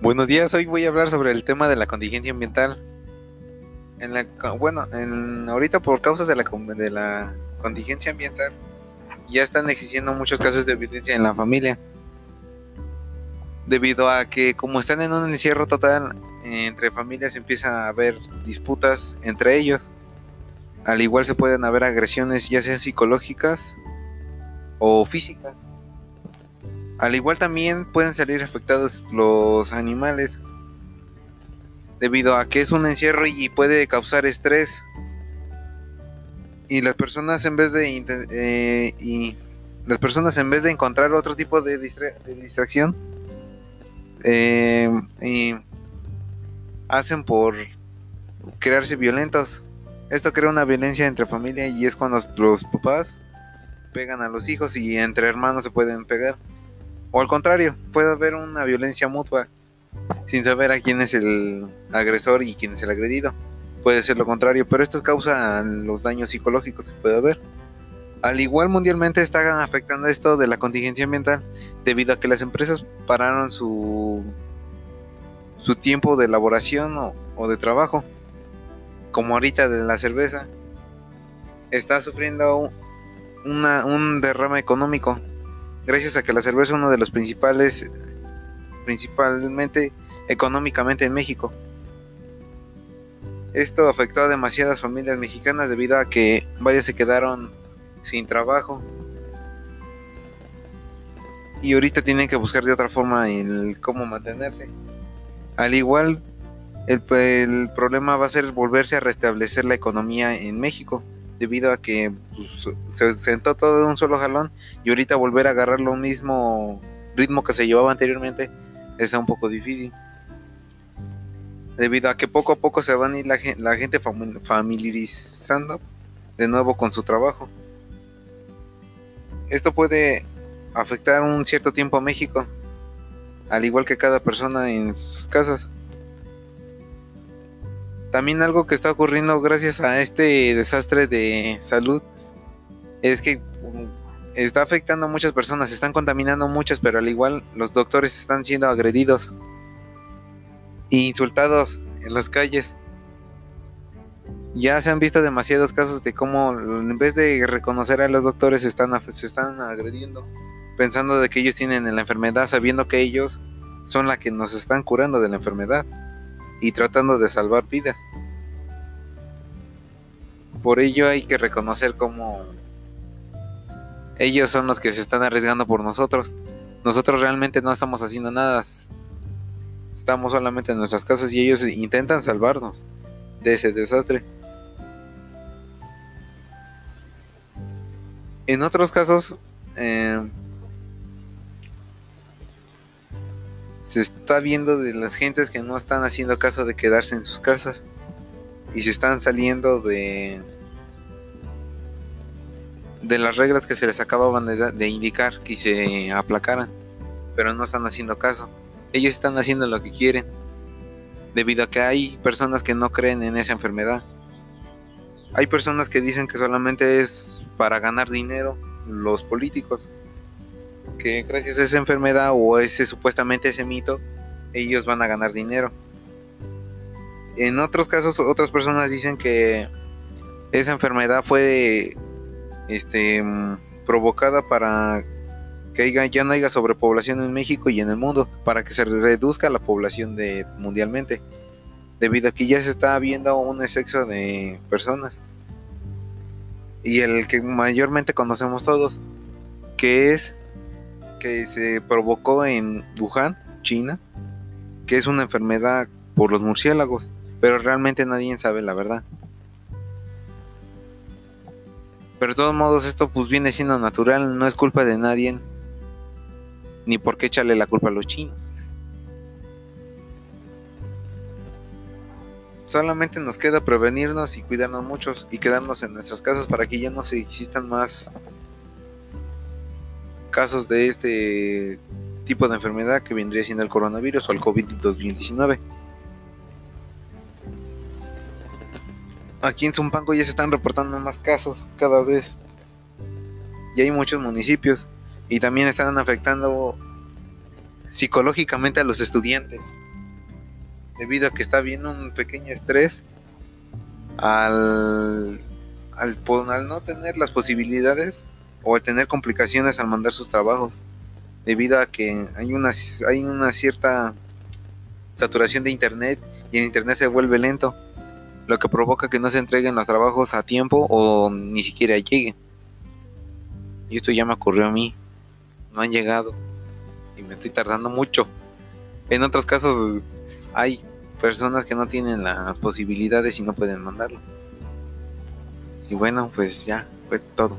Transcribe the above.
Buenos días, hoy voy a hablar sobre el tema de la contingencia ambiental. Bueno, en, ahorita por causas de la, contingencia ambiental ya están existiendo muchos casos de violencia en la familia. Debido a que como están en un encierro total, entre familias empieza a haber disputas entre ellos. Al igual se pueden haber agresiones ya sean psicológicas o físicas. Al igual también pueden salir afectados los animales debido a que es un encierro y puede causar estrés. Y las personas en vez de eh, y las personas en vez de encontrar otro tipo de, distracción eh, hacen por crearse violentos. Esto crea una violencia entre familia y es cuando los papás pegan a los hijos y entre hermanos se pueden pegar. O al contrario, puede haber una violencia mutua sin saber a quién es el agresor y quién es el agredido. Puede ser lo contrario, pero esto causa los daños psicológicos que puede haber. Al igual mundialmente está afectando esto de la contingencia ambiental debido a que las empresas pararon su, su tiempo de elaboración o, de trabajo. Como ahorita de la cerveza. Está sufriendo un derrame económico gracias a que la cerveza es uno de los principales, principalmente económicamente en México. Esto afectó a demasiadas familias mexicanas debido a que varias se quedaron sin trabajo y ahorita tienen que buscar de otra forma el cómo mantenerse. Al igual, el, el problema va a ser volverse a restablecer la economía en México debido a que pues, se sentó todo de un solo jalón y ahorita volver a agarrar lo mismo ritmo que se llevaba anteriormente está un poco difícil. Debido a que poco a poco se van a ir la, la gente familiarizando de nuevo con su trabajo. Esto puede afectar un cierto tiempo a México, al igual que cada persona en sus casas. También algo que está ocurriendo gracias a este desastre de salud es que um, está afectando a muchas personas, están contaminando muchas, pero al igual los doctores están siendo agredidos e insultados en las calles. Ya se han visto demasiados casos de cómo en vez de reconocer a los doctores se están agrediendo, pensando de que ellos tienen la enfermedad, sabiendo que ellos son la que nos están curando de la enfermedad y tratando de salvar vidas. Por ello hay que reconocer cómo ellos son los que se están arriesgando por nosotros. Nosotros realmente no estamos haciendo nada. Estamos solamente en nuestras casas y ellos intentan salvarnos de ese desastre. En otros casos, eh, se está viendo de las gentes que no están haciendo caso de quedarse en sus casas. Y se están saliendo de de las reglas que se les acababan de, indicar que se aplacaran. Pero no están haciendo caso. Ellos están haciendo lo que quieren. Debido a que hay personas que no creen en esa enfermedad. Hay personas que dicen que solamente es para ganar dinero los políticos que gracias a esa enfermedad o ese supuestamente ese mito, ellos van a ganar dinero. En otros casos, otras personas dicen que esa enfermedad fue este, provocada para que ya no haya sobrepoblación en México y en el mundo, para que se reduzca la población de, mundialmente, debido a que ya se está viendo un exceso de personas. Y el que mayormente conocemos todos, que es que se provocó en Wuhan, China, que es una enfermedad por los murciélagos, pero realmente nadie sabe la verdad. Pero de todos modos esto pues viene siendo natural, no es culpa de nadie, ni por qué echarle la culpa a los chinos. Solamente nos queda prevenirnos y cuidarnos muchos y quedarnos en nuestras casas para que ya no se existan más casos de este tipo de enfermedad que vendría siendo el coronavirus o el COVID-19. Aquí en Zumpango ya se están reportando más casos cada vez. Y hay muchos municipios y también están afectando psicológicamente a los estudiantes, debido a que está habiendo un pequeño estrés al, al, al no tener las posibilidades o al tener complicaciones al mandar sus trabajos, debido a que hay una, hay una cierta saturación de internet y el internet se vuelve lento, lo que provoca que no se entreguen los trabajos a tiempo o ni siquiera lleguen. Y esto ya me ocurrió a mí, no han llegado y me estoy tardando mucho. En otros casos hay personas que no tienen las posibilidades y no pueden mandarlo. Y bueno, pues ya fue todo.